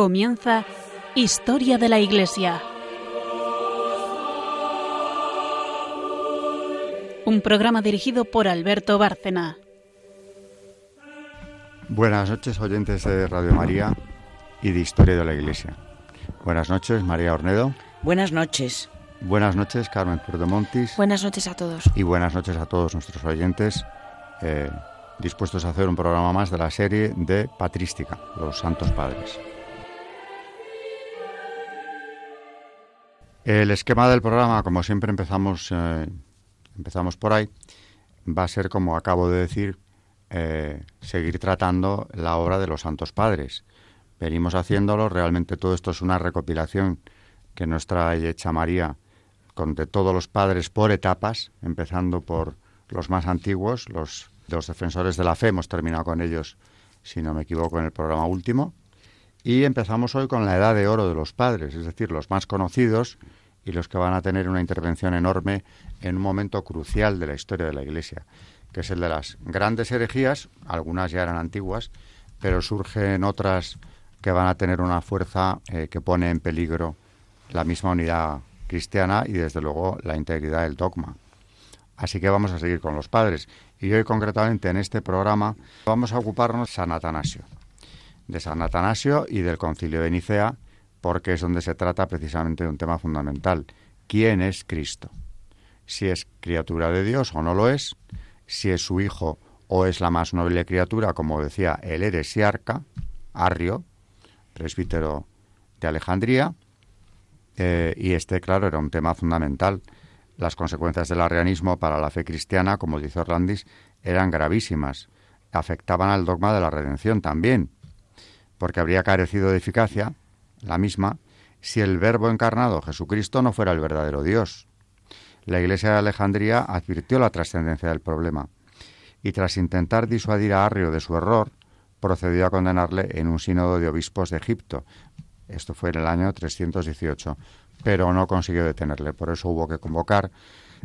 Comienza Historia de la Iglesia. Un programa dirigido por Alberto Bárcena. Buenas noches, oyentes de Radio María y de Historia de la Iglesia. Buenas noches, María Ornedo. Buenas noches. Buenas noches, Carmen Montis. Buenas noches a todos. Y buenas noches a todos nuestros oyentes, eh, dispuestos a hacer un programa más de la serie de Patrística, los Santos Padres. El esquema del programa, como siempre empezamos, eh, empezamos por ahí, va a ser, como acabo de decir, eh, seguir tratando la obra de los Santos Padres. Venimos haciéndolo, realmente todo esto es una recopilación que nos trae Hecha María con de todos los padres por etapas, empezando por los más antiguos, los, los defensores de la fe, hemos terminado con ellos, si no me equivoco, en el programa último, y empezamos hoy con la edad de oro de los padres, es decir, los más conocidos y los que van a tener una intervención enorme en un momento crucial de la historia de la Iglesia, que es el de las grandes herejías, algunas ya eran antiguas, pero surgen otras que van a tener una fuerza eh, que pone en peligro la misma unidad cristiana y desde luego la integridad del dogma. Así que vamos a seguir con los padres. Y hoy concretamente en este programa vamos a ocuparnos de San Atanasio de San Atanasio y del Concilio de Nicea, porque es donde se trata precisamente de un tema fundamental. ¿Quién es Cristo? Si es criatura de Dios o no lo es, si es su hijo o es la más noble criatura, como decía el heresiarca, Arrio, presbítero de Alejandría, eh, y este, claro, era un tema fundamental. Las consecuencias del arrianismo para la fe cristiana, como dice Orlandis, eran gravísimas. Afectaban al dogma de la redención también, porque habría carecido de eficacia, la misma, si el Verbo encarnado Jesucristo no fuera el verdadero Dios. La Iglesia de Alejandría advirtió la trascendencia del problema y tras intentar disuadir a Arrio de su error, procedió a condenarle en un sínodo de obispos de Egipto. Esto fue en el año 318, pero no consiguió detenerle. Por eso hubo que convocar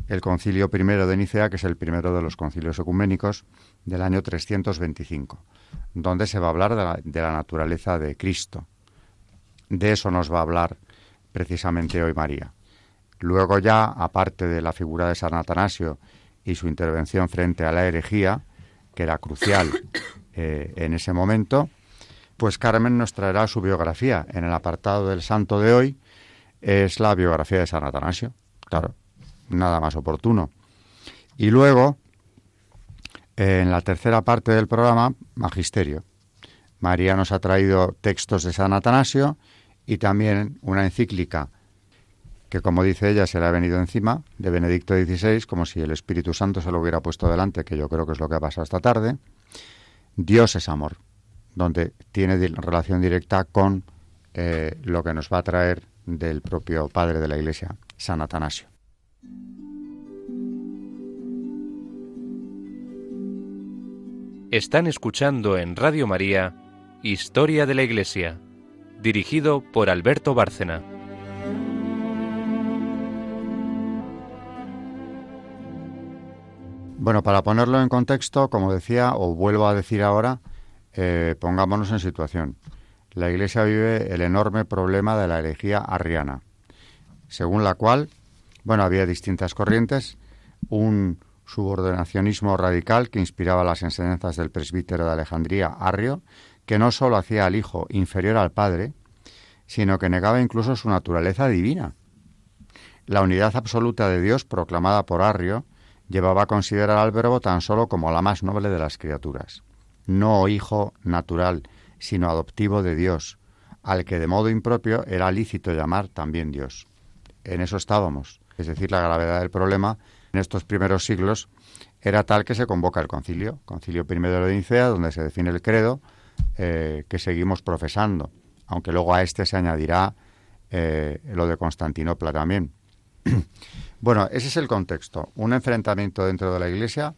el concilio primero de Nicea, que es el primero de los concilios ecuménicos del año 325 donde se va a hablar de la, naturaleza de Cristo. De eso nos va a hablar precisamente hoy María. Luego ya, aparte de la figura de San Atanasio y su intervención frente a la herejía, que era crucial eh, en ese momento, pues Carmen nos traerá su biografía. En el apartado del santo de hoy es la biografía de San Atanasio. Claro, nada más oportuno. Y luego en la tercera parte del programa, Magisterio. María nos ha traído textos de San Atanasio y también una encíclica que, como dice ella, se le ha venido encima, de Benedicto XVI, como si el Espíritu Santo se lo hubiera puesto delante, que yo creo que es lo que ha pasado esta tarde. Dios es amor, donde tiene relación directa con eh, lo que nos va a traer del propio Padre de la Iglesia, San Atanasio. Están escuchando en Radio María Historia de la Iglesia, dirigido por Alberto Bárcena. Bueno, para ponerlo en contexto, como decía, o vuelvo a decir ahora, eh, pongámonos en situación. La Iglesia vive el enorme problema de la herejía arriana, según la cual, bueno, había distintas corrientes, un subordinacionismo radical que inspiraba las enseñanzas del presbítero de Alejandría, Arrio, que no sólo hacía al Hijo inferior al Padre, sino que negaba incluso su naturaleza divina. La unidad absoluta de Dios proclamada por Arrio llevaba a considerar al Verbo tan solo como la más noble de las criaturas, no hijo natural, sino adoptivo de Dios, al que de modo impropio era lícito llamar también Dios. En eso estábamos, es decir, la gravedad del problema en estos primeros siglos era tal que se convoca el concilio, concilio primero de Nicea, donde se define el credo eh, que seguimos profesando, aunque luego a este se añadirá eh, lo de Constantinopla también. bueno, ese es el contexto, un enfrentamiento dentro de la Iglesia,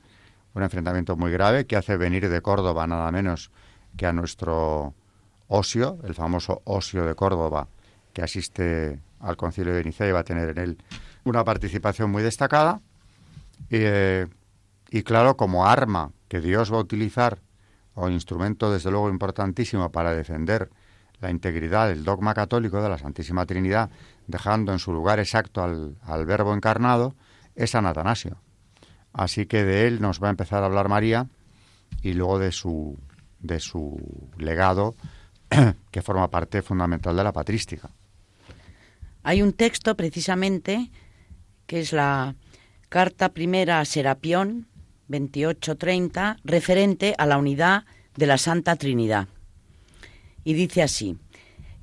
un enfrentamiento muy grave que hace venir de Córdoba nada menos que a nuestro Osio, el famoso Osio de Córdoba, que asiste al concilio de Nicea y va a tener en él una participación muy destacada eh, y claro, como arma que Dios va a utilizar, o instrumento desde luego importantísimo para defender la integridad del dogma católico de la Santísima Trinidad, dejando en su lugar exacto al, al Verbo encarnado, es San Atanasio. Así que de él nos va a empezar a hablar María y luego de su, de su legado que forma parte fundamental de la patrística. Hay un texto precisamente que es la carta primera a Serapión 2830 referente a la unidad de la Santa Trinidad. Y dice así,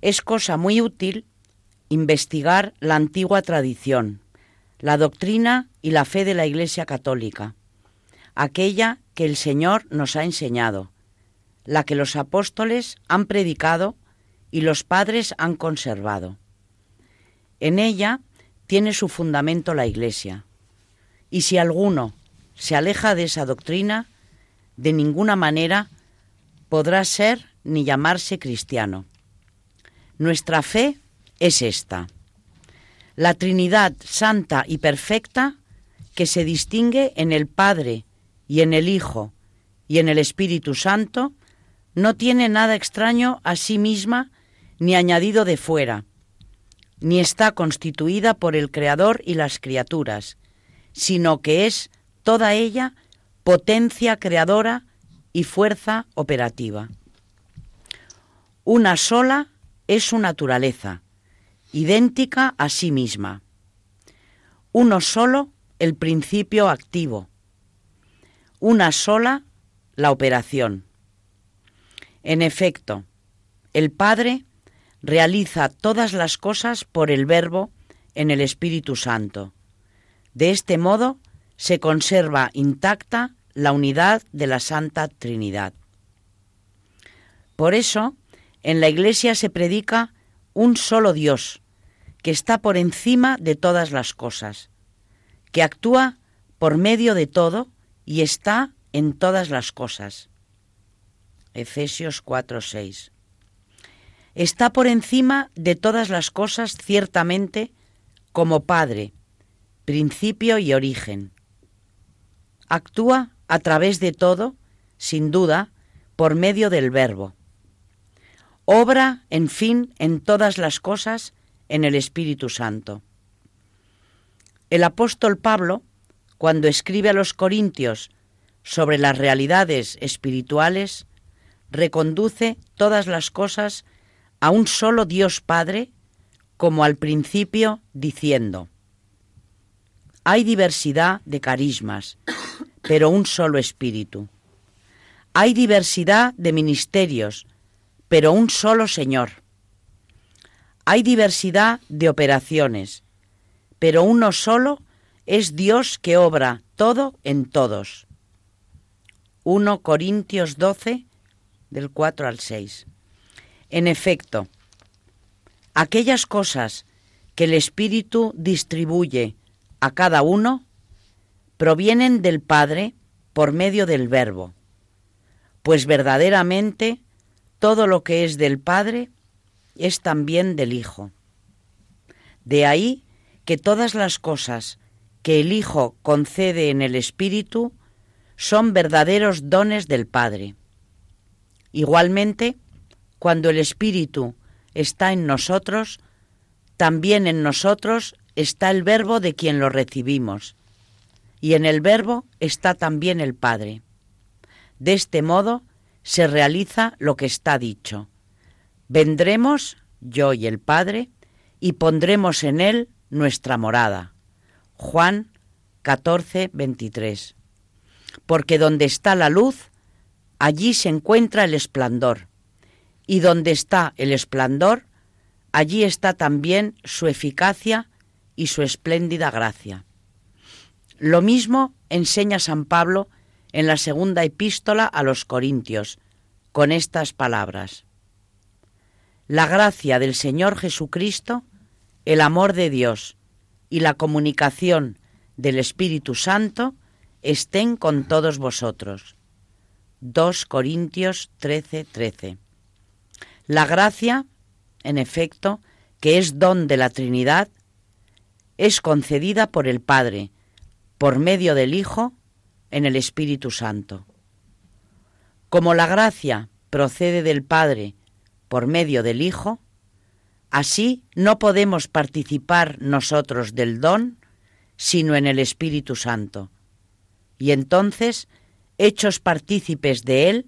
es cosa muy útil investigar la antigua tradición, la doctrina y la fe de la Iglesia Católica, aquella que el Señor nos ha enseñado, la que los apóstoles han predicado y los padres han conservado. En ella tiene su fundamento la Iglesia, y si alguno se aleja de esa doctrina, de ninguna manera podrá ser ni llamarse cristiano. Nuestra fe es esta, la Trinidad santa y perfecta que se distingue en el Padre y en el Hijo y en el Espíritu Santo, no tiene nada extraño a sí misma ni añadido de fuera, ni está constituida por el Creador y las criaturas, sino que es toda ella potencia creadora y fuerza operativa. Una sola es su naturaleza, idéntica a sí misma. Uno solo el principio activo. Una sola la operación. En efecto, el Padre realiza todas las cosas por el Verbo en el Espíritu Santo. De este modo se conserva intacta la unidad de la Santa Trinidad. Por eso, en la Iglesia se predica un solo Dios, que está por encima de todas las cosas, que actúa por medio de todo y está en todas las cosas. Efesios 4:6. Está por encima de todas las cosas ciertamente como Padre, principio y origen. Actúa a través de todo, sin duda, por medio del Verbo. Obra, en fin, en todas las cosas en el Espíritu Santo. El apóstol Pablo, cuando escribe a los Corintios sobre las realidades espirituales, reconduce todas las cosas a un solo Dios Padre, como al principio, diciendo, hay diversidad de carismas, pero un solo espíritu. Hay diversidad de ministerios, pero un solo Señor. Hay diversidad de operaciones, pero uno solo es Dios que obra todo en todos. 1 Corintios 12, del 4 al 6. En efecto, aquellas cosas que el Espíritu distribuye a cada uno provienen del Padre por medio del Verbo, pues verdaderamente todo lo que es del Padre es también del Hijo. De ahí que todas las cosas que el Hijo concede en el Espíritu son verdaderos dones del Padre. Igualmente, cuando el Espíritu está en nosotros, también en nosotros está el verbo de quien lo recibimos, y en el verbo está también el Padre. De este modo se realiza lo que está dicho. Vendremos, yo y el Padre, y pondremos en él nuestra morada. Juan 14, 23. Porque donde está la luz, allí se encuentra el esplendor, y donde está el esplendor, allí está también su eficacia y su espléndida gracia. Lo mismo enseña San Pablo en la segunda epístola a los Corintios, con estas palabras. La gracia del Señor Jesucristo, el amor de Dios y la comunicación del Espíritu Santo estén con todos vosotros. 2 Corintios 13, 13. La gracia, en efecto, que es don de la Trinidad, es concedida por el Padre, por medio del Hijo, en el Espíritu Santo. Como la gracia procede del Padre por medio del Hijo, así no podemos participar nosotros del don, sino en el Espíritu Santo. Y entonces, hechos partícipes de Él,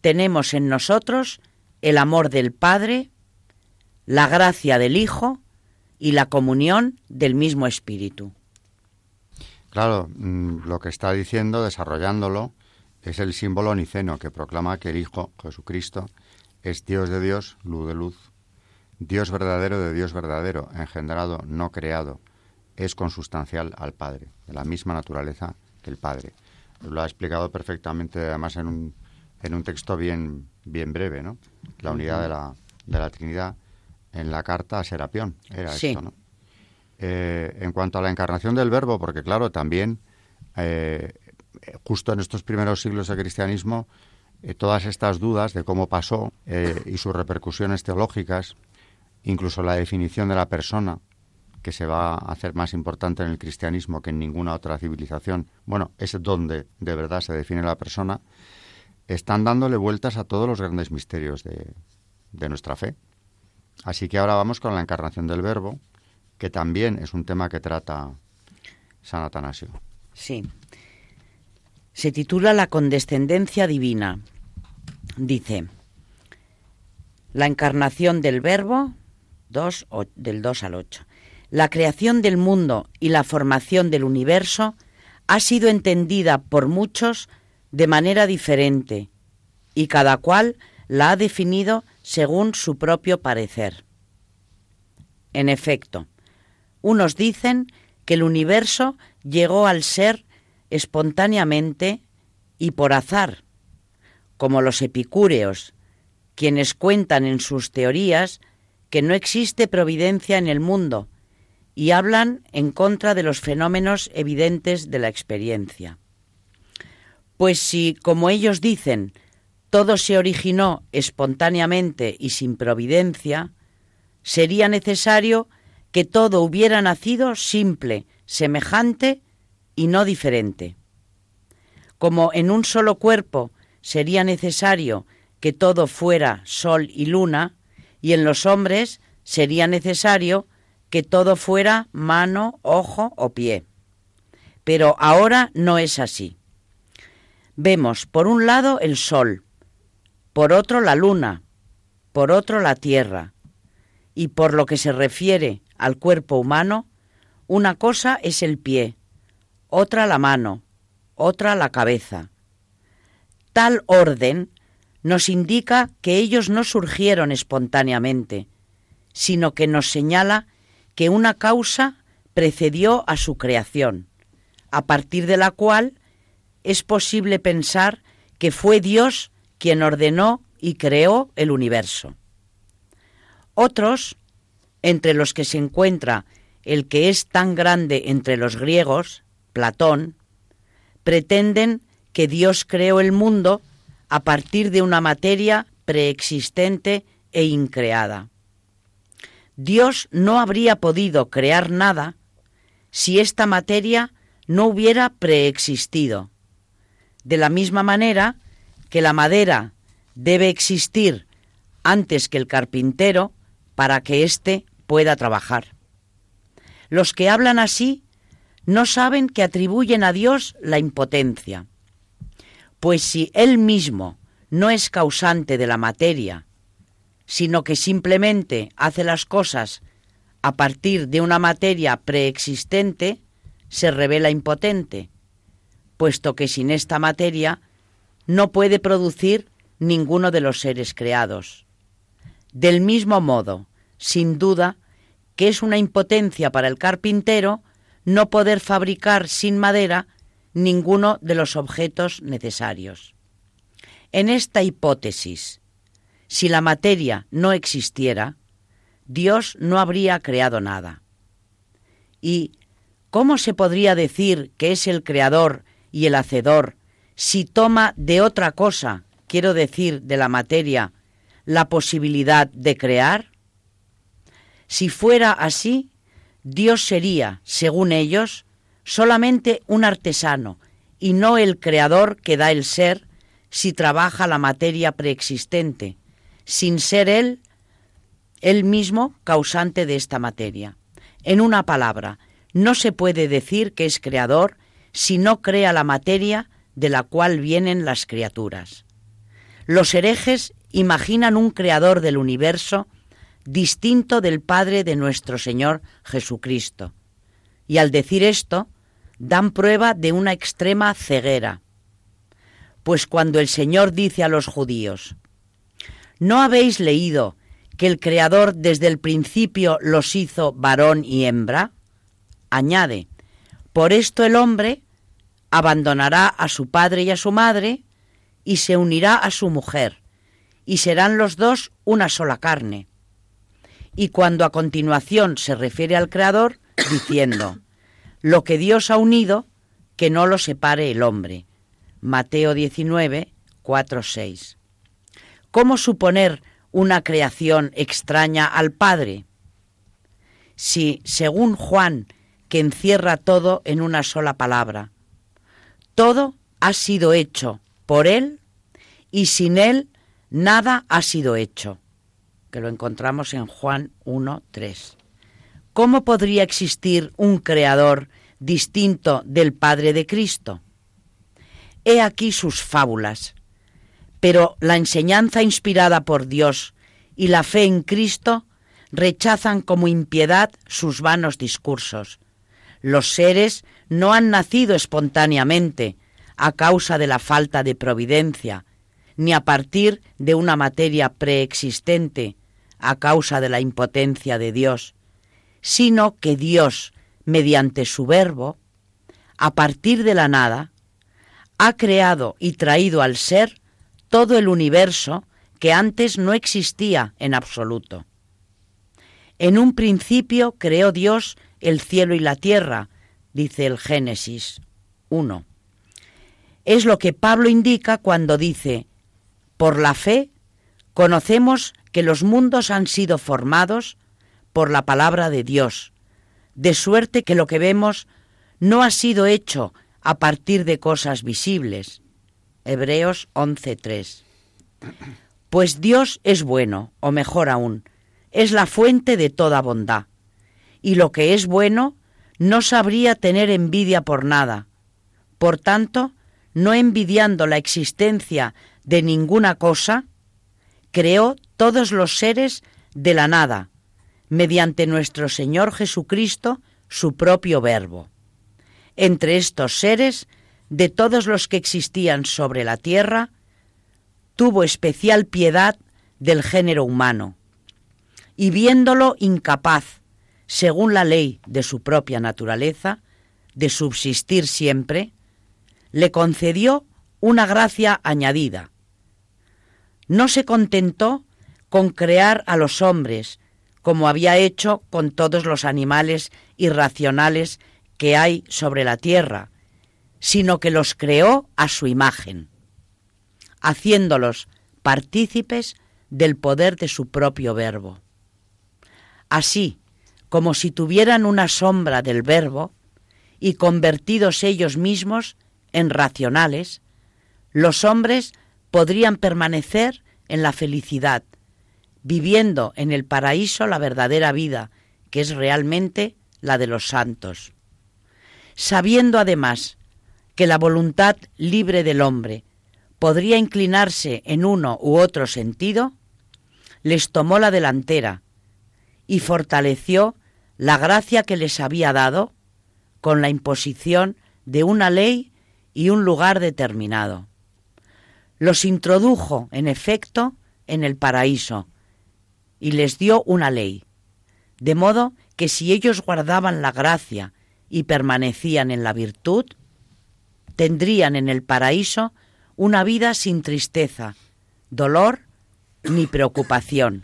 tenemos en nosotros el amor del Padre, la gracia del Hijo y la comunión del mismo Espíritu. Claro, mm, lo que está diciendo, desarrollándolo, es el símbolo niceno que proclama que el Hijo, Jesucristo, es Dios de Dios, luz de luz, Dios verdadero de Dios verdadero, engendrado, no creado, es consustancial al Padre, de la misma naturaleza que el Padre. Lo ha explicado perfectamente, además, en un, en un texto bien, bien breve, ¿no? La unidad de la, de la Trinidad en la carta a Serapión, era esto, ¿no? Eh, en cuanto a la encarnación del verbo, porque claro, también eh, justo en estos primeros siglos de cristianismo, eh, todas estas dudas de cómo pasó y sus repercusiones teológicas, incluso la definición de la persona, que se va a hacer más importante en el cristianismo que en ninguna otra civilización, bueno, es donde de verdad se define la persona, están dándole vueltas a todos los grandes misterios de, de nuestra fe. Así que ahora vamos con la encarnación del verbo, que también es un tema que trata San Atanasio. Sí. Se titula La condescendencia divina. Dice, la encarnación del verbo, del 2 al 8. La creación del mundo y la formación del universo ha sido entendida por muchos de manera diferente y cada cual la ha definido según su propio parecer. En efecto, unos dicen que el universo llegó al ser espontáneamente y por azar, como los epicúreos, quienes cuentan en sus teorías que no existe providencia en el mundo y hablan en contra de los fenómenos evidentes de la experiencia. Pues si, como ellos dicen, todo se originó espontáneamente y sin providencia, sería necesario que todo hubiera nacido simple, semejante y no diferente. Como en un solo cuerpo sería necesario que todo fuera sol y luna, y en los hombres sería necesario que todo fuera mano, ojo o pie. Pero ahora no es así. Vemos por un lado el sol, por otro la luna, por otro la tierra, y por lo que se refiere al cuerpo humano, una cosa es el pie, otra la mano, otra la cabeza. Tal orden nos indica que ellos no surgieron espontáneamente, sino que nos señala que una causa precedió a su creación, a partir de la cual es posible pensar que fue Dios quien ordenó y creó el universo. Otros entre los que se encuentra el que es tan grande entre los griegos, Platón, pretenden que Dios creó el mundo a partir de una materia preexistente e increada. Dios no habría podido crear nada si esta materia no hubiera preexistido. De la misma manera que la madera debe existir antes que el carpintero para que éste pueda trabajar. Los que hablan así no saben que atribuyen a Dios la impotencia, pues si Él mismo no es causante de la materia, sino que simplemente hace las cosas a partir de una materia preexistente, se revela impotente, puesto que sin esta materia no puede producir ninguno de los seres creados. Del mismo modo, sin duda, que es una impotencia para el carpintero no poder fabricar sin madera ninguno de los objetos necesarios. En esta hipótesis, si la materia no existiera, Dios no habría creado nada. ¿Y cómo se podría decir que es el creador y el hacedor si toma de otra cosa, quiero decir de la materia, la posibilidad de crear? Si fuera así, Dios sería, según ellos, solamente un artesano y no el creador que da el ser si trabaja la materia preexistente, sin ser él él mismo causante de esta materia. En una palabra, no se puede decir que es creador si no crea la materia de la cual vienen las criaturas. Los herejes imaginan un creador del universo distinto del Padre de nuestro Señor Jesucristo. Y al decir esto, dan prueba de una extrema ceguera. Pues cuando el Señor dice a los judíos, ¿no habéis leído que el Creador desde el principio los hizo varón y hembra? Añade, por esto el hombre abandonará a su padre y a su madre y se unirá a su mujer, y serán los dos una sola carne. Y cuando a continuación se refiere al Creador, diciendo, lo que Dios ha unido, que no lo separe el hombre. Mateo 19, 4, 6. ¿Cómo suponer una creación extraña al Padre? Si, según Juan, que encierra todo en una sola palabra, todo ha sido hecho por Él y sin Él nada ha sido hecho, que lo encontramos en Juan 1, 3. ¿Cómo podría existir un creador distinto del Padre de Cristo? He aquí sus fábulas pero la enseñanza inspirada por Dios y la fe en Cristo rechazan como impiedad sus vanos discursos. Los seres no han nacido espontáneamente a causa de la falta de providencia, ni a partir de una materia preexistente a causa de la impotencia de Dios, sino que Dios, mediante su verbo, a partir de la nada, ha creado y traído al ser todo el universo que antes no existía en absoluto. En un principio creó Dios el cielo y la tierra, dice el Génesis 1. Es lo que Pablo indica cuando dice, por la fe conocemos que los mundos han sido formados por la palabra de Dios, de suerte que lo que vemos no ha sido hecho a partir de cosas visibles, Hebreos 11:3. Pues Dios es bueno, o mejor aún, es la fuente de toda bondad. Y lo que es bueno no sabría tener envidia por nada. Por tanto, no envidiando la existencia de ninguna cosa, creó todos los seres de la nada, mediante nuestro Señor Jesucristo, su propio Verbo. Entre estos seres de todos los que existían sobre la tierra, tuvo especial piedad del género humano, y viéndolo incapaz, según la ley de su propia naturaleza, de subsistir siempre, le concedió una gracia añadida. No se contentó con crear a los hombres, como había hecho con todos los animales irracionales que hay sobre la tierra, sino que los creó a su imagen, haciéndolos partícipes del poder de su propio verbo. Así, como si tuvieran una sombra del verbo, y convertidos ellos mismos en racionales, los hombres podrían permanecer en la felicidad, viviendo en el paraíso la verdadera vida, que es realmente la de los santos. Sabiendo además que la voluntad libre del hombre podría inclinarse en uno u otro sentido, les tomó la delantera y fortaleció la gracia que les había dado con la imposición de una ley y un lugar determinado. Los introdujo, en efecto, en el paraíso y les dio una ley, de modo que si ellos guardaban la gracia y permanecían en la virtud, tendrían en el paraíso una vida sin tristeza, dolor ni preocupación,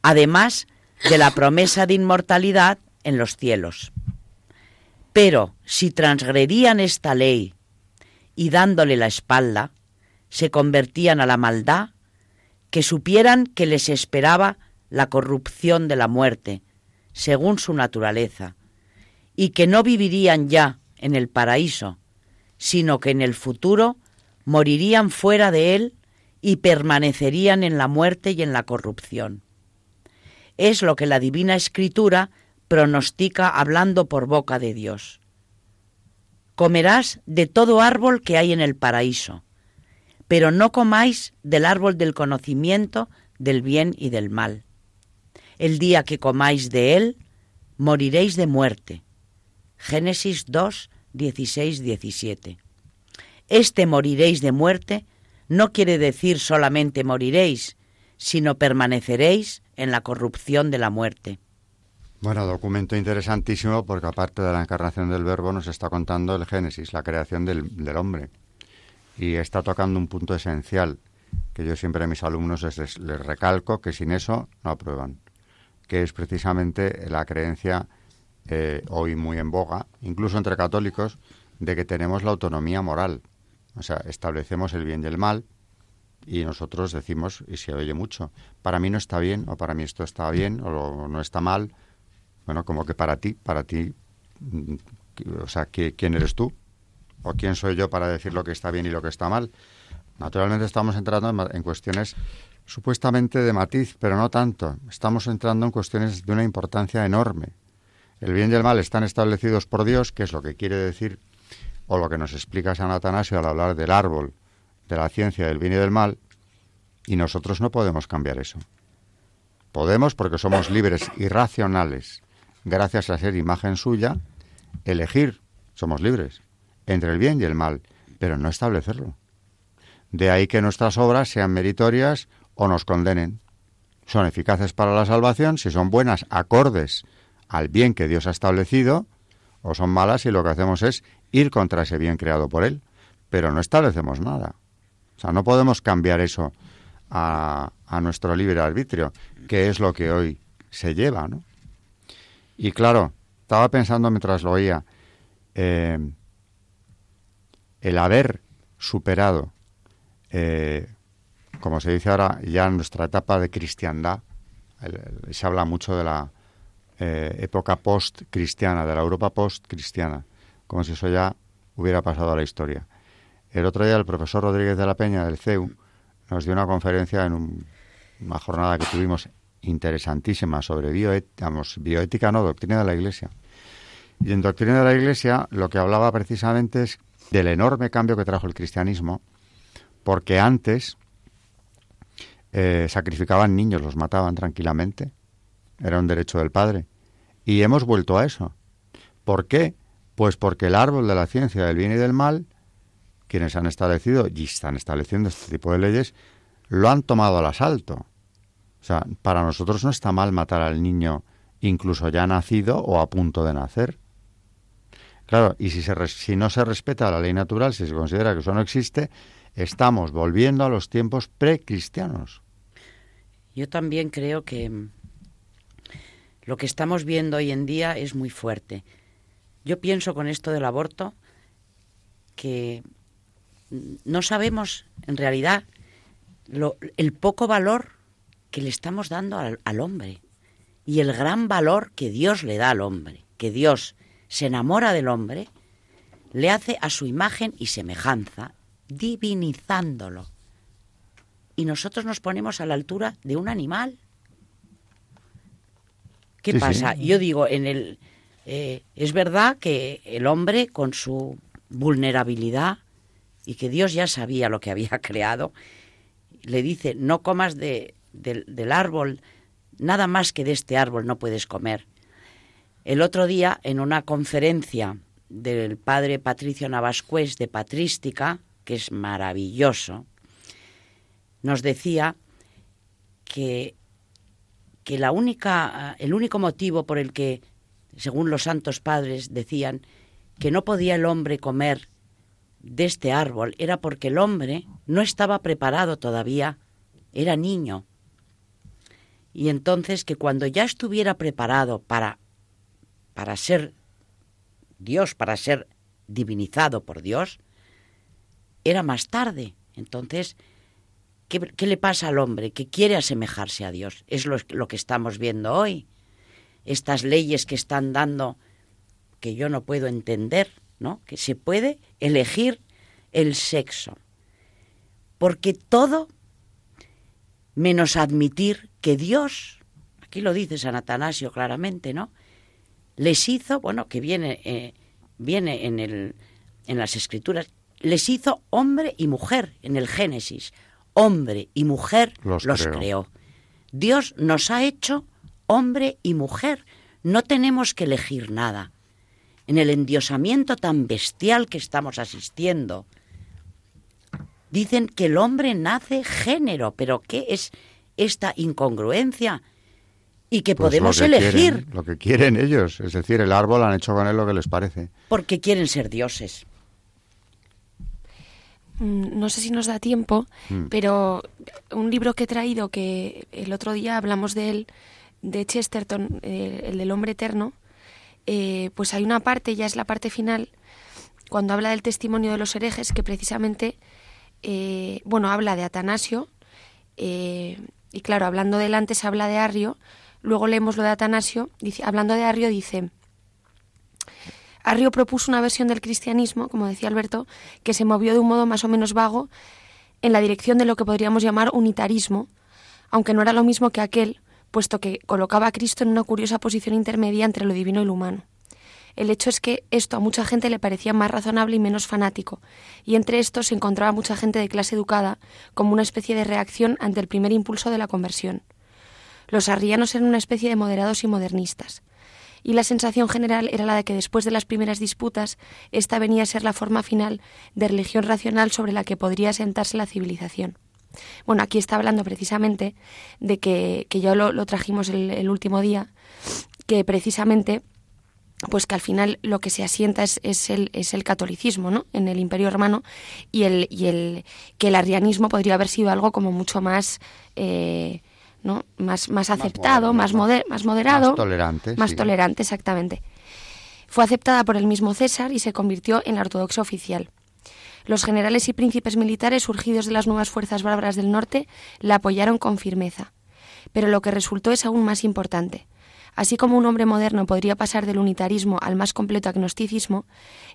además de la promesa de inmortalidad en los cielos. Pero si transgredían esta ley y dándole la espalda, se convertían a la maldad, que supieran que les esperaba la corrupción de la muerte, según su naturaleza, y que no vivirían ya en el paraíso, sino que en el futuro morirían fuera de él y permanecerían en la muerte y en la corrupción. Es lo que la Divina Escritura pronostica hablando por boca de Dios. Comerás de todo árbol que hay en el paraíso, pero no comáis del árbol del conocimiento del bien y del mal. El día que comáis de él, moriréis de muerte. Génesis 2, 16, 17. Este moriréis de muerte no quiere decir solamente moriréis, sino permaneceréis en la corrupción de la muerte. Bueno, documento interesantísimo porque aparte de la encarnación del verbo nos está contando el Génesis, la creación del, del hombre. Y está tocando un punto esencial que yo siempre a mis alumnos les, recalco que sin eso no aprueban, que es precisamente la creencia eh, hoy muy en boga, incluso entre católicos, de que tenemos la autonomía moral. O sea, establecemos el bien y el mal y nosotros decimos, y se oye mucho, para mí no está bien, o para mí esto está bien, o no está mal. Bueno, como que para ti, para ti, mm, o sea, ¿quién eres tú? ¿O quién soy yo para decir lo que está bien y lo que está mal? Naturalmente estamos entrando en cuestiones supuestamente de matiz, pero no tanto. Estamos entrando en cuestiones de una importancia enorme. El bien y el mal están establecidos por Dios, que es lo que quiere decir, o lo que nos explica San Atanasio al hablar del árbol, de la ciencia del bien y del mal, y nosotros no podemos cambiar eso. Podemos, porque somos libres y racionales, gracias a ser imagen suya, elegir, somos libres, entre el bien y el mal, pero no establecerlo. De ahí que nuestras obras sean meritorias o nos condenen. Son eficaces para la salvación si son buenas, acordes al bien que Dios ha establecido, o son malas si lo que hacemos es ir contra ese bien creado por Él, pero no establecemos nada. Sea, no podemos cambiar eso a, nuestro libre arbitrio, que es lo que hoy se lleva, ¿no? Y claro, estaba pensando mientras lo oía, eh, el haber superado eh, como se dice ahora, ya nuestra etapa de cristiandad, se habla mucho de la eh, época post-cristiana, de la Europa post-cristiana, como si eso ya hubiera pasado a la historia. El otro día el profesor Rodríguez de la Peña del CEU nos dio una conferencia en una jornada que tuvimos interesantísima sobre bioética, no, doctrina de la Iglesia. Y en doctrina de la Iglesia lo que hablaba precisamente es del enorme cambio que trajo el cristianismo porque antes eh, sacrificaban niños, los mataban tranquilamente, era un derecho del padre. Y hemos vuelto a eso. ¿Por qué? Pues porque el árbol de la ciencia del bien y del mal, quienes han establecido y están estableciendo este tipo de leyes, lo han tomado al asalto. O sea, para nosotros no está mal matar al niño incluso ya nacido o a punto de nacer. Claro, y si, se, si no se respeta la ley natural, si se considera que eso no existe, estamos volviendo a los tiempos precristianos. Yo también creo que mm, lo que estamos viendo hoy en día es muy fuerte. Yo pienso con esto del aborto que no sabemos en realidad el poco valor que le estamos dando al, al hombre y el gran valor que Dios le da al hombre, que Dios se enamora del hombre, le hace a su imagen y semejanza divinizándolo. Y nosotros nos ponemos a la altura de un animal. ¿Qué pasa? Yo digo, en el eh, es verdad que el hombre con su vulnerabilidad y que Dios ya sabía lo que había creado, le dice, no comas de, del árbol, nada más que de este árbol no puedes comer. El otro día, en una conferencia del padre Patricio Navascués de Patrística, que es maravilloso, nos decía que, que la única, el único motivo por el que, según los santos padres, decían que no podía el hombre comer de este árbol era porque el hombre no estaba preparado todavía, era niño. Y entonces que cuando ya estuviera preparado para, para ser Dios, para ser divinizado por Dios, era más tarde. Entonces, ¿qué, le pasa al hombre que quiere asemejarse a Dios? Es lo, lo que estamos viendo hoy. Estas leyes que están dando que yo no puedo entender, ¿no? Que se puede elegir el sexo. Porque todo menos admitir que Dios, aquí lo dice San Atanasio claramente, ¿no? Les hizo, bueno, que viene, eh, viene en, el, en las escrituras, les hizo hombre y mujer en el Génesis. Hombre y mujer los, creó. Dios nos ha hecho hombre y mujer. No tenemos que elegir nada. En el endiosamiento tan bestial que estamos asistiendo, dicen que el hombre nace género, pero ¿qué es esta incongruencia? Y que pues podemos elegir. lo que quieren ellos, es decir, el árbol han hecho con él lo que les parece. Porque quieren ser dioses. Mm, no sé si nos da tiempo, mm. pero un libro que he traído que el otro día hablamos de él, de Chesterton, eh, el del hombre eterno, eh, pues hay una parte, ya es la parte final, cuando habla del testimonio de los herejes, que precisamente, eh, bueno, habla de Atanasio, y claro, hablando del antes habla de Arrio, luego leemos lo de Atanasio, hablando de Arrio dice, Arrio propuso una versión del cristianismo, como decía Alberto, que se movió de un modo más o menos vago en la dirección de lo que podríamos llamar unitarismo, aunque no era lo mismo que aquel, puesto que colocaba a Cristo en una curiosa posición intermedia entre lo divino y lo humano. El hecho es que esto a mucha gente le parecía más razonable y menos fanático, y entre estos se encontraba mucha gente de clase educada como una especie de reacción ante el primer impulso de la conversión. Los arrianos eran una especie de moderados y modernistas y la sensación general era la de que después de las primeras disputas, esta venía a ser la forma final de religión racional sobre la que podría sentarse la civilización. Bueno, aquí está hablando precisamente de que, que ya lo, trajimos el, último día, que precisamente pues que al final lo que se asienta es, es, el, es el catolicismo ¿no? en el imperio romano y el, y el que el arrianismo podría haber sido algo como mucho más eh, ¿no? Más, más aceptado, más, más, moderado. Más tolerante. Más tolerante, exactamente. Fue aceptada por el mismo César y se convirtió en la ortodoxa oficial. Los generales y príncipes militares surgidos de las nuevas fuerzas bárbaras del norte la apoyaron con firmeza. Pero lo que resultó es aún más importante. Así como un hombre moderno podría pasar del unitarismo al más completo agnosticismo,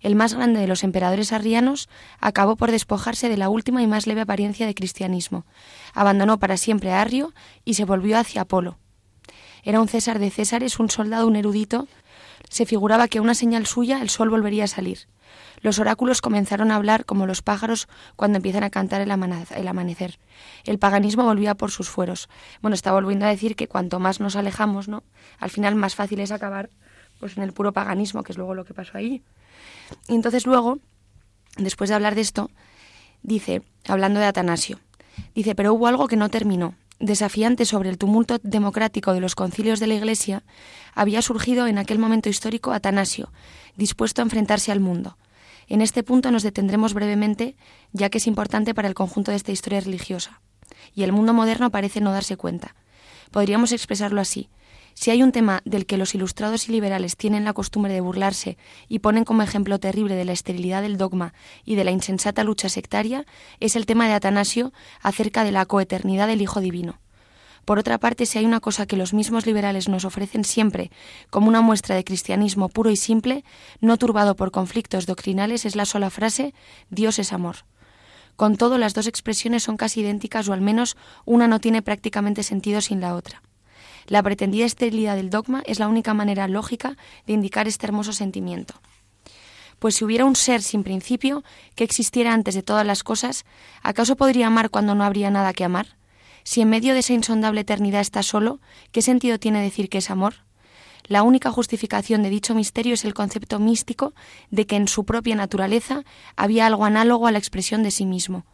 el más grande de los emperadores arrianos acabó por despojarse de la última y más leve apariencia de cristianismo. Abandonó para siempre a Arrio y se volvió hacia Apolo. Era un César de Césares, un soldado, un erudito. Se figuraba que a una señal suya el sol volvería a salir. Los oráculos comenzaron a hablar como los pájaros cuando empiezan a cantar el, amanecer. El paganismo volvía por sus fueros. Bueno, está volviendo a decir que cuanto más nos alejamos, ¿no? Al final más fácil es acabar pues en el puro paganismo, que es luego lo que pasó ahí. Y entonces luego, después de hablar de esto, dice, hablando de Atanasio, dice, pero hubo algo que no terminó. Desafiante sobre el tumulto democrático de los concilios de la Iglesia, había surgido en aquel momento histórico Atanasio, dispuesto a enfrentarse al mundo. En este punto nos detendremos brevemente, ya que es importante para el conjunto de esta historia religiosa. Y el mundo moderno parece no darse cuenta. Podríamos expresarlo así. Si hay un tema del que los ilustrados y liberales tienen la costumbre de burlarse y ponen como ejemplo terrible de la esterilidad del dogma y de la insensata lucha sectaria, es el tema de Atanasio acerca de la coeternidad del Hijo Divino. Por otra parte, si hay una cosa que los mismos liberales nos ofrecen siempre como una muestra de cristianismo puro y simple, no turbado por conflictos doctrinales, es la sola frase Dios es amor. Con todo, las dos expresiones son casi idénticas o al menos una no tiene prácticamente sentido sin la otra. La pretendida esterilidad del dogma es la única manera lógica de indicar este hermoso sentimiento. Pues si hubiera un ser sin principio que existiera antes de todas las cosas, ¿acaso podría amar cuando no habría nada que amar? Si en medio de esa insondable eternidad está solo, ¿qué sentido tiene decir que es amor? La única justificación de dicho misterio es el concepto místico de que en su propia naturaleza había algo análogo a la expresión de sí mismo,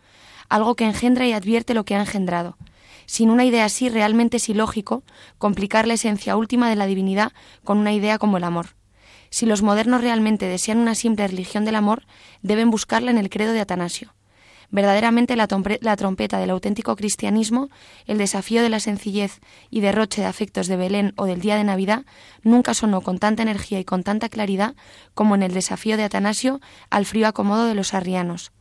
algo que engendra y advierte lo que ha engendrado. Sin una idea así realmente es ilógico complicar la esencia última de la divinidad con una idea como el amor. Si los modernos realmente desean una simple religión del amor, deben buscarla en el credo de Atanasio. Verdaderamente la, trompeta del auténtico cristianismo, el desafío de la sencillez y derroche de afectos de Belén o del día de Navidad, nunca sonó con tanta energía y con tanta claridad como en el desafío de Atanasio al frío acomodo de los arrianos.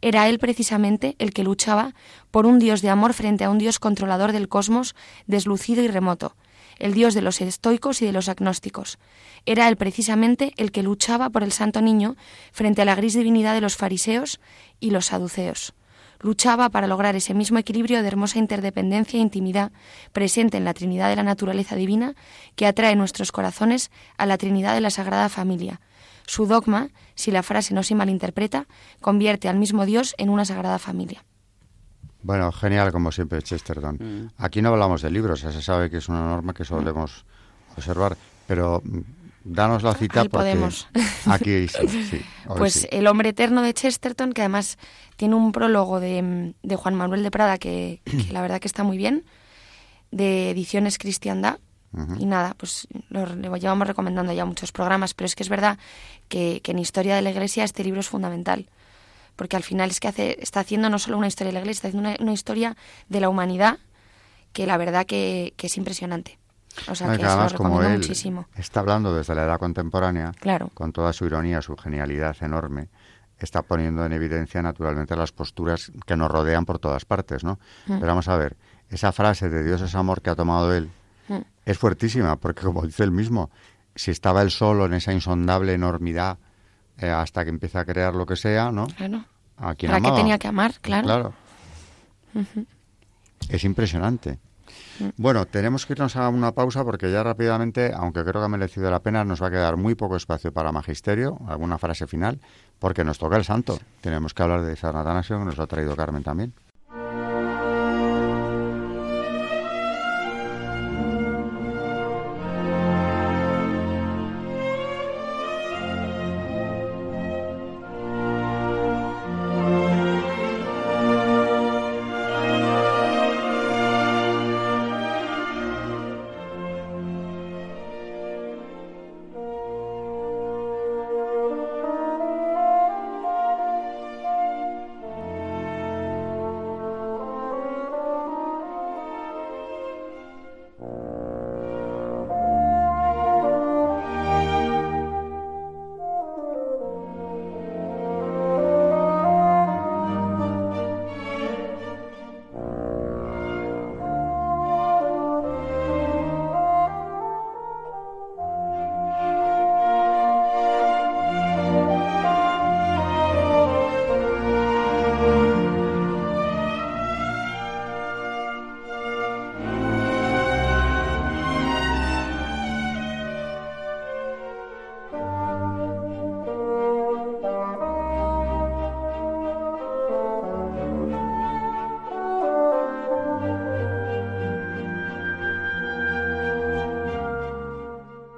Era él precisamente el que luchaba por un Dios de amor frente a un Dios controlador del cosmos, deslucido y remoto, el Dios de los estoicos y de los agnósticos. Era él precisamente el que luchaba por el santo niño frente a la gris divinidad de los fariseos y los saduceos. luchaba para lograr ese mismo equilibrio de hermosa interdependencia e intimidad presente en la Trinidad de la naturaleza divina que atrae nuestros corazones a la Trinidad de la Sagrada Familia. Su dogma, si la frase no se malinterpreta, convierte al mismo Dios en una Sagrada Familia. Bueno, genial como siempre, Chesterton. Mm. Aquí no hablamos de libros, ya se sabe que es una norma que solemos observar, pero mm, danos la cita Ahí porque podemos. aquí sí, Pues sí. El hombre eterno de Chesterton, que además tiene un prólogo de, mm, de Juan Manuel de Prada que, que la verdad que está muy bien, de ediciones Cristiandad. Y nada, pues lo, lo llevamos recomendando ya muchos programas, pero es que es verdad que, que en Historia de la Iglesia este libro es fundamental, porque al final es que hace, está haciendo no solo una historia de la Iglesia, está haciendo una, una historia de la humanidad que la verdad que, que es impresionante. O sea, No, que lo además como él muchísimo. está hablando desde la edad contemporánea, Claro. con toda su ironía, su genialidad enorme, está poniendo en evidencia naturalmente las posturas que nos rodean por todas partes, ¿no? Mm. Pero vamos a ver, esa frase de Dios es amor que ha tomado él Mm. es fuertísima, porque como dice él mismo, si estaba él solo en esa insondable enormidad eh, hasta que empieza a crear lo que sea, ¿no? Claro. ¿A quién ¿Para qué amaba? tenía que amar? Claro. Claro. Es impresionante. Mm. Bueno, tenemos que irnos a una pausa porque ya rápidamente, aunque creo que ha merecido la pena, nos va a quedar muy poco espacio para magisterio, alguna frase final, porque nos toca el santo. Tenemos que hablar de San Atanasio, que nos lo ha traído Carmen también.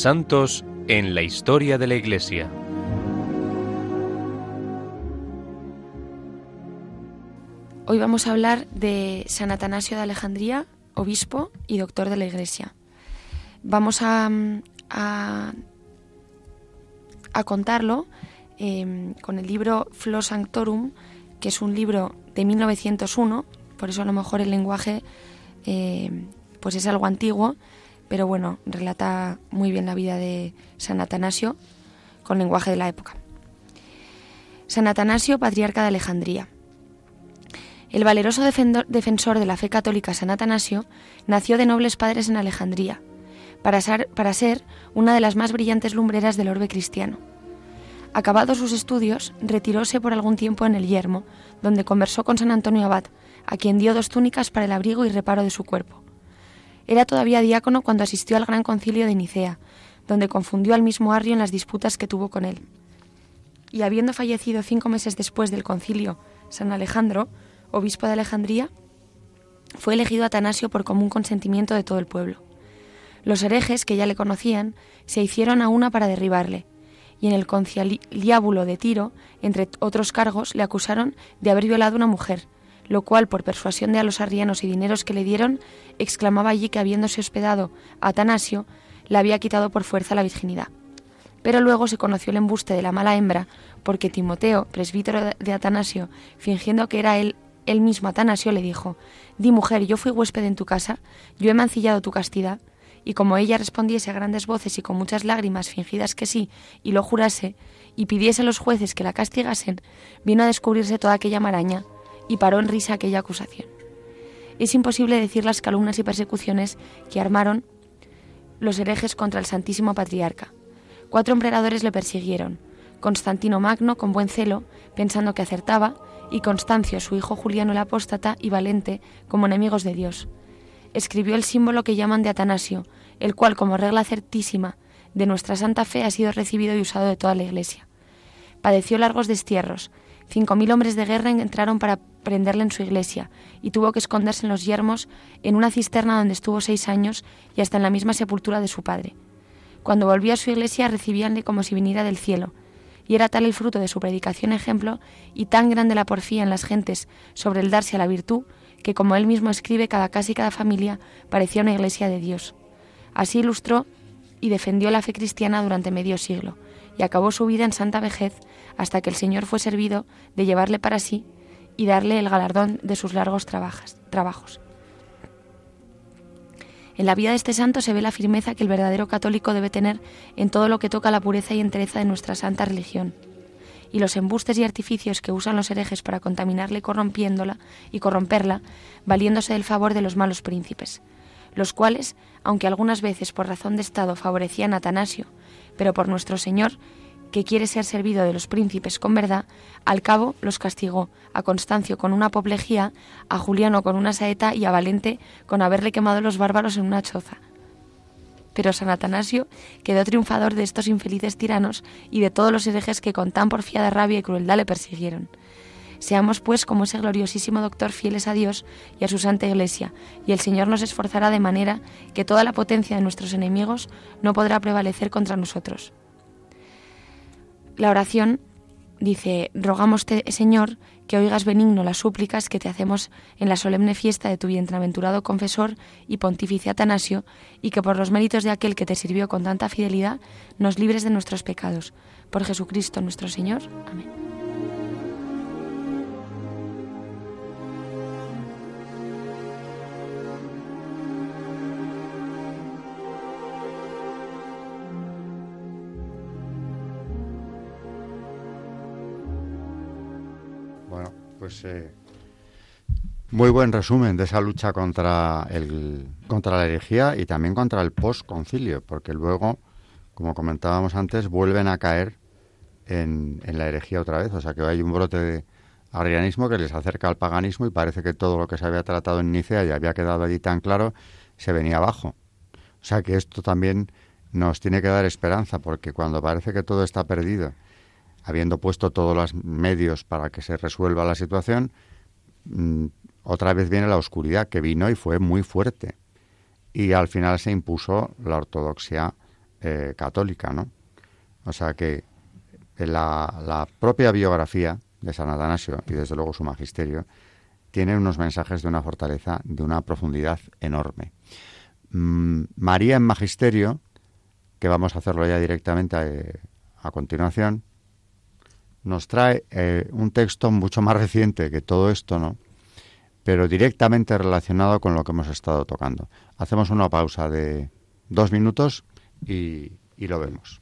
Santos en la historia de la Iglesia. Hoy vamos a hablar de San Atanasio de Alejandría, obispo y doctor de la Iglesia. Vamos a, a, contarlo eh, con el libro Flo Sanctorum, que es un libro de 1901, por eso a lo mejor el lenguaje eh, pues es algo antiguo, pero bueno, relata muy bien la vida de San Atanasio con lenguaje de la época. San Atanasio, patriarca de Alejandría. El valeroso defensor de la fe católica San Atanasio nació de nobles padres en Alejandría, para ser, para ser una de las más brillantes lumbreras del orbe cristiano. Acabados sus estudios, retiróse por algún tiempo en el Yermo, donde conversó con San Antonio Abad, a quien dio dos túnicas para el abrigo y reparo de su cuerpo. Era todavía diácono cuando asistió al gran concilio de Nicea, donde confundió al mismo Arrio en las disputas que tuvo con él. Y habiendo fallecido cinco meses después del concilio San Alejandro, obispo de Alejandría, fue elegido Atanasio por común consentimiento de todo el pueblo. Los herejes, que ya le conocían, se hicieron a una para derribarle, y en el conciliábulo de Tiro, entre otros cargos, le acusaron de haber violado a una mujer, lo cual, por persuasión de a los arrianos y dineros que le dieron, exclamaba allí que habiéndose hospedado Atanasio, le había quitado por fuerza la virginidad. Pero luego se conoció el embuste de la mala hembra, porque Timoteo, presbítero de Atanasio, fingiendo que era él, él mismo Atanasio, le dijo, Di mujer, yo fui huésped en tu casa, yo he mancillado tu castidad, y como ella respondiese a grandes voces y con muchas lágrimas fingidas que sí, y lo jurase, y pidiese a los jueces que la castigasen, vino a descubrirse toda aquella maraña, y paró en risa aquella acusación. Es imposible decir las calumnias y persecuciones que armaron los herejes contra el Santísimo Patriarca. Cuatro emperadores le persiguieron, Constantino Magno con buen celo, pensando que acertaba, y Constancio, su hijo Juliano el Apóstata, y Valente, como enemigos de Dios. Escribió el símbolo que llaman de Atanasio, el cual, como regla certísima de nuestra santa fe, ha sido recibido y usado de toda la Iglesia. Padeció largos destierros. Cinco mil hombres de guerra entraron para prenderle en su iglesia, y tuvo que esconderse en los yermos, en una cisterna donde estuvo seis años y hasta en la misma sepultura de su padre. Cuando volvía a su iglesia recibíanle como si viniera del cielo, y era tal el fruto de su predicación ejemplo y tan grande la porfía en las gentes sobre el darse a la virtud, que como él mismo escribe, cada casa y cada familia parecía una iglesia de Dios. Así ilustró y defendió la fe cristiana durante medio siglo, y acabó su vida en santa vejez hasta que el Señor fue servido de llevarle para sí y darle el galardón de sus largos trabajos. En la vida de este santo se ve la firmeza que el verdadero católico debe tener en todo lo que toca la pureza y entereza de nuestra santa religión. Y los embustes y artificios que usan los herejes para contaminarla corrompiéndola y corromperla, valiéndose del favor de los malos príncipes, los cuales, aunque algunas veces por razón de Estado favorecían a Atanasio, pero por nuestro Señor que quiere ser servido de los príncipes con verdad, al cabo los castigó, a Constancio con una apoplejía, a Juliano con una saeta y a Valente con haberle quemado los bárbaros en una choza. Pero San Atanasio quedó triunfador de estos infelices tiranos y de todos los herejes que con tan porfiada rabia y crueldad le persiguieron. Seamos pues como ese gloriosísimo doctor fieles a Dios y a su santa Iglesia, y el Señor nos esforzará de manera que toda la potencia de nuestros enemigos no podrá prevalecer contra nosotros. La oración dice, rogamos, Señor, que oigas benigno las súplicas que te hacemos en la solemne fiesta de tu bienaventurado confesor y pontífice Atanasio, y que por los méritos de aquel que te sirvió con tanta fidelidad, nos libres de nuestros pecados. Por Jesucristo nuestro Señor. Amén. Pues, eh, muy buen resumen de esa lucha contra, el, contra la herejía y también contra el post-concilio, porque luego, como comentábamos antes, vuelven a caer en, la herejía otra vez. O sea que hay un brote de arrianismo que les acerca al paganismo y parece que todo lo que se había tratado en Nicea y había quedado allí tan claro se venía abajo. O sea que esto también nos tiene que dar esperanza, porque cuando parece que todo está perdido habiendo puesto todos los medios para que se resuelva la situación, mm, otra vez viene la oscuridad que vino y fue muy fuerte. Y al final se impuso la ortodoxia eh, católica, ¿no? O sea que la, la, propia biografía de San Atanasio y desde luego su magisterio tiene unos mensajes de una fortaleza, de una profundidad enorme. Mm, María en magisterio, que vamos a hacerlo ya directamente eh, a continuación, nos trae eh, un texto mucho más reciente que todo esto, ¿no? Pero directamente relacionado con lo que hemos estado tocando. Hacemos una pausa de dos minutos y lo vemos.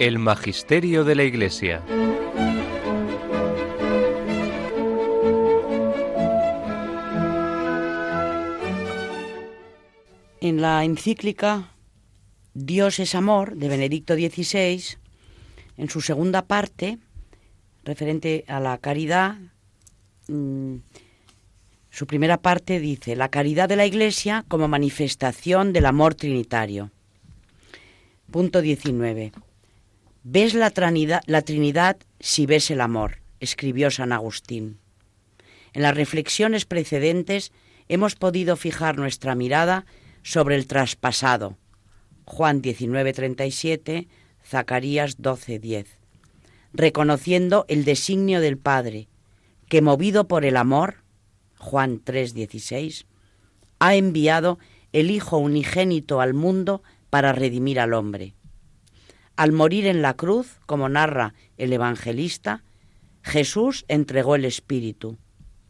El Magisterio de la Iglesia. En la encíclica Dios es amor de Benedicto XVI, en su segunda parte, referente a la caridad, mm, su primera parte dice, la caridad de la Iglesia como manifestación del amor trinitario. Punto 19. Ves la Trinidad, si ves el amor, escribió San Agustín. En las reflexiones precedentes hemos podido fijar nuestra mirada sobre el traspasado. Juan 19:37, Zacarías 12:10. Reconociendo el designio del Padre, que movido por el amor, Juan 3:16, ha enviado el Hijo unigénito al mundo para redimir al hombre. Al morir en la cruz, como narra el evangelista, Jesús entregó el Espíritu.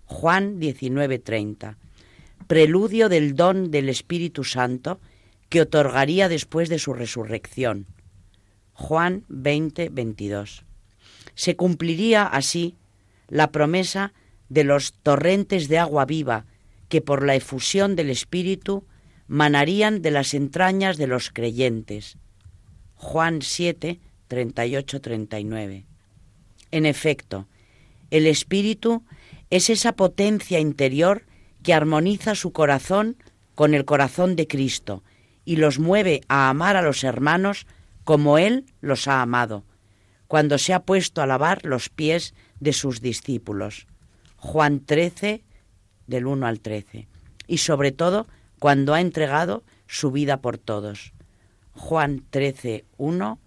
Juan 19:30 preludio del don del Espíritu Santo que otorgaría después de su resurrección. Juan 20, 22. Se cumpliría así la promesa de los torrentes de agua viva que por la efusión del Espíritu manarían de las entrañas de los creyentes. Juan 7, 38, 39. En efecto, el Espíritu es esa potencia interior que armoniza su corazón con el corazón de Cristo y los mueve a amar a los hermanos como Él los ha amado, cuando se ha puesto a lavar los pies de sus discípulos. Juan 13, del 1 al 13. Y sobre todo cuando ha entregado su vida por todos. Juan 13, 1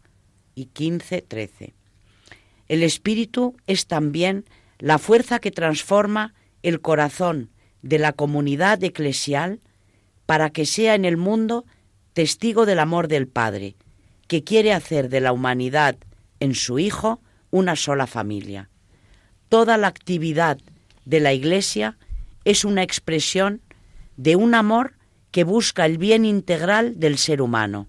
y 15, 13. El Espíritu es también la fuerza que transforma el corazón de la comunidad eclesial para que sea en el mundo testigo del amor del Padre, que quiere hacer de la humanidad en su Hijo una sola familia. Toda la actividad de la Iglesia es una expresión de un amor que busca el bien integral del ser humano.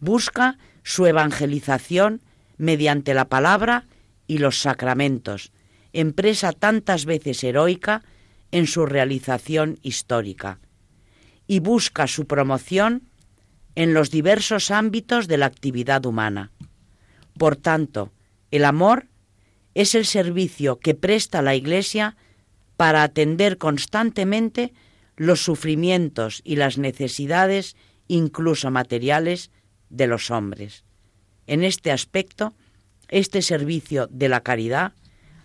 Busca su evangelización mediante la palabra y los sacramentos, empresa tantas veces heroica en su realización histórica y busca su promoción en los diversos ámbitos de la actividad humana. Por tanto, el amor es el servicio que presta la Iglesia para atender constantemente los sufrimientos y las necesidades, incluso materiales, de los hombres. En este aspecto, este servicio de la caridad,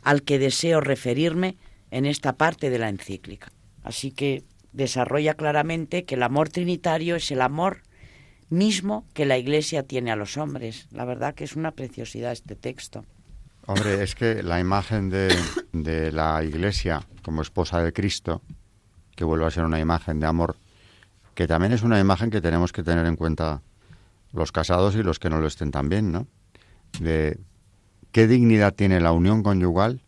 al que deseo referirme, en esta parte de la encíclica. Así que desarrolla claramente que el amor trinitario es el amor mismo que la Iglesia tiene a los hombres. La verdad que es una preciosidad este texto. Hombre, es que la imagen de, de la Iglesia como esposa de Cristo, que vuelve a ser una imagen de amor, que también es una imagen que tenemos que tener en cuenta los casados y los que no lo estén también, ¿no? De qué dignidad tiene la unión conyugal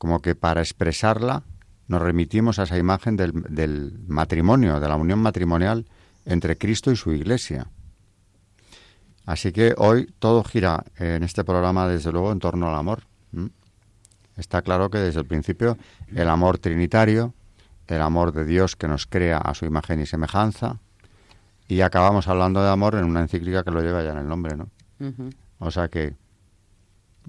como que para expresarla nos remitimos a esa imagen del, matrimonio, de la unión matrimonial entre Cristo y su Iglesia. Así que hoy todo gira en este programa, desde luego, en torno al amor. Está claro que desde el principio el amor trinitario, el amor de Dios que nos crea a su imagen y semejanza, y acabamos hablando de amor en una encíclica que lo lleva ya en el nombre, ¿no? O sea que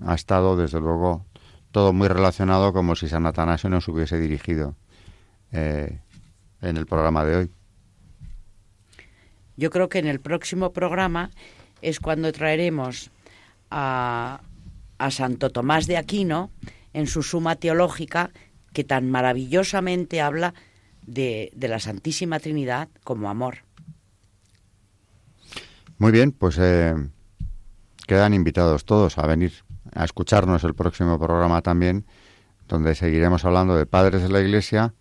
ha estado, desde luego, todo muy relacionado como si San Atanasio nos hubiese dirigido eh, en el programa de hoy. Yo creo que en el próximo programa es cuando traeremos a, a Santo Tomás de Aquino en su suma teológica que tan maravillosamente habla de, de la Santísima Trinidad como amor. Muy bien, pues eh, quedan invitados todos a venir a escucharnos el próximo programa también, donde seguiremos hablando de padres de la Iglesia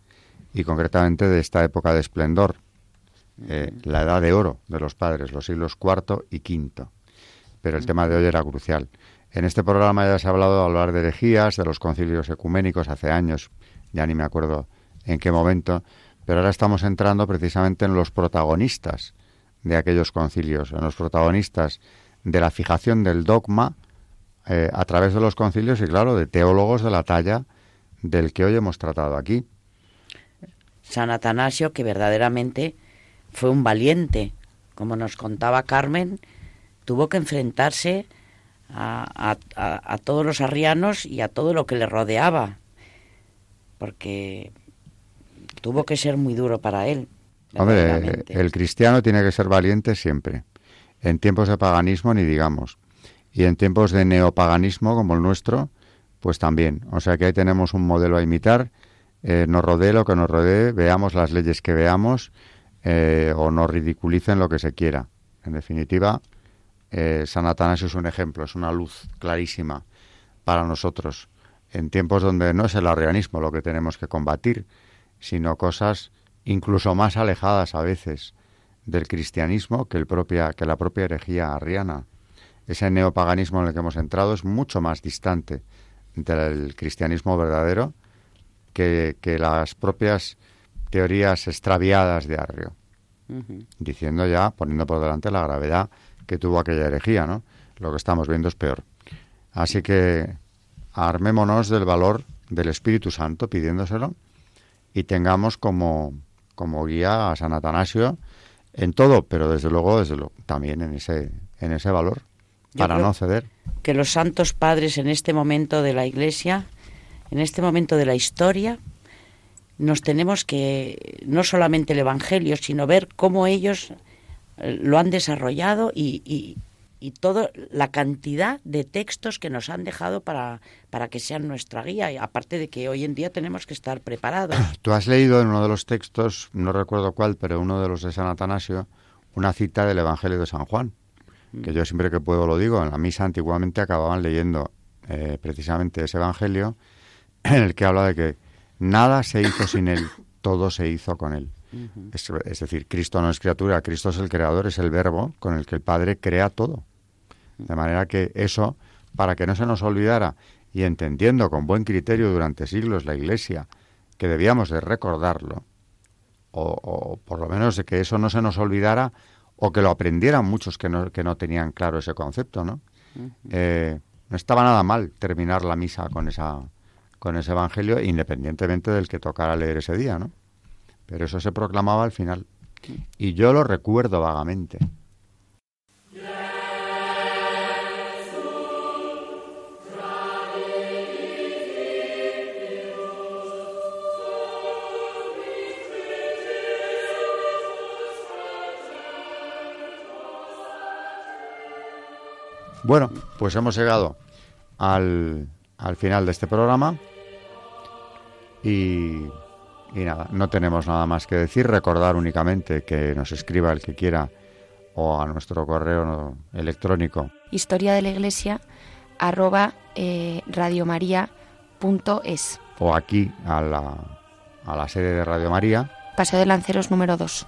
y concretamente de esta época de esplendor, eh, la edad de oro de los padres, los siglos cuarto y quinto. Pero el tema de hoy era crucial. En este programa ya se ha hablado de hablar de herejías, de los concilios ecuménicos hace años, ya ni me acuerdo en qué momento, pero ahora estamos entrando precisamente en los protagonistas de aquellos concilios, en los protagonistas de la fijación del dogma eh, a través de los concilios y, claro, de teólogos de la talla del que hoy hemos tratado aquí. San Atanasio, que verdaderamente fue un valiente, como nos contaba Carmen, tuvo que enfrentarse a, todos los arrianos y a todo lo que le rodeaba, porque tuvo que ser muy duro para él. Hombre, el cristiano tiene que ser valiente siempre. En tiempos de paganismo ni digamos. Y en tiempos de neopaganismo como el nuestro, pues también. O sea que ahí tenemos un modelo a imitar. Eh, nos rodee lo que nos rodee, veamos las leyes que veamos eh, o nos ridiculicen lo que se quiera. En definitiva, eh, San Atanasio es un ejemplo, es una luz clarísima para nosotros. En tiempos donde no es el arrianismo lo que tenemos que combatir, sino cosas incluso más alejadas a veces del cristianismo que, el propia, que la propia herejía arriana. Ese neopaganismo en el que hemos entrado es mucho más distante del cristianismo verdadero que, las propias teorías extraviadas de Arrio, diciendo ya, poniendo por delante la gravedad que tuvo aquella herejía, ¿no? Lo que estamos viendo es peor. Así que armémonos del valor del Espíritu Santo pidiéndoselo y tengamos como, como guía a San Atanasio en todo, pero desde luego, desde luego también en ese, en ese valor, para no ceder. Que los santos padres en este momento de la Iglesia, en este momento de la historia, nos tenemos que, no solamente el Evangelio, sino ver cómo ellos eh, lo han desarrollado y, y toda la cantidad de textos que nos han dejado para, para que sean nuestra guía, y aparte de que hoy en día tenemos que estar preparados. Tú has leído en uno de los textos, no recuerdo cuál, pero uno de los de San Atanasio, una cita del Evangelio de San Juan, que yo siempre que puedo lo digo, en la misa antiguamente acababan leyendo eh, precisamente ese Evangelio, en el que habla de que nada se hizo sin él, todo se hizo con él. es, es, decir, Cristo no es criatura, Cristo es el creador, es el verbo con el que el Padre crea todo. De manera que eso, para que no se nos olvidara y entendiendo con buen criterio durante siglos la Iglesia que debíamos de recordarlo, o, por lo menos de que eso no se nos olvidara o que lo aprendieran muchos que no, que no tenían claro ese concepto, ¿no? Eh, no estaba nada mal terminar la misa con esa con ese evangelio independientemente del que tocara leer ese día, ¿no? Pero eso se proclamaba al final. Y yo lo recuerdo vagamente. Bueno, pues hemos llegado al, al final de este programa y, y, nada, no tenemos nada más que decir. Recordar únicamente que nos escriba el que quiera o a nuestro correo electrónico. Historia de la Iglesia arroba eh, radiomaria.es o aquí a la, a la sede de Radio María. Paseo de Lanceros número 2,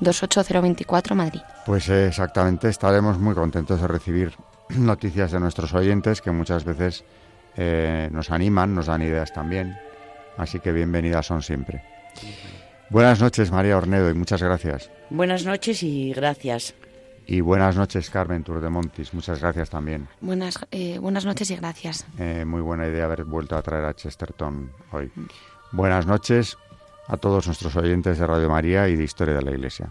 28024 Madrid. Pues exactamente, estaremos muy contentos de recibir noticias de nuestros oyentes que muchas veces eh, nos animan, nos dan ideas también. Así que bienvenidas son siempre. Buenas noches, María Ornedo, y muchas gracias. Buenas noches y gracias. Y buenas noches, Carmen Montis. Muchas gracias también. Buenas, eh, buenas noches y gracias. Eh, muy buena idea haber vuelto a traer a Chesterton hoy. Mm. Buenas noches a todos nuestros oyentes de Radio María y de Historia de la Iglesia.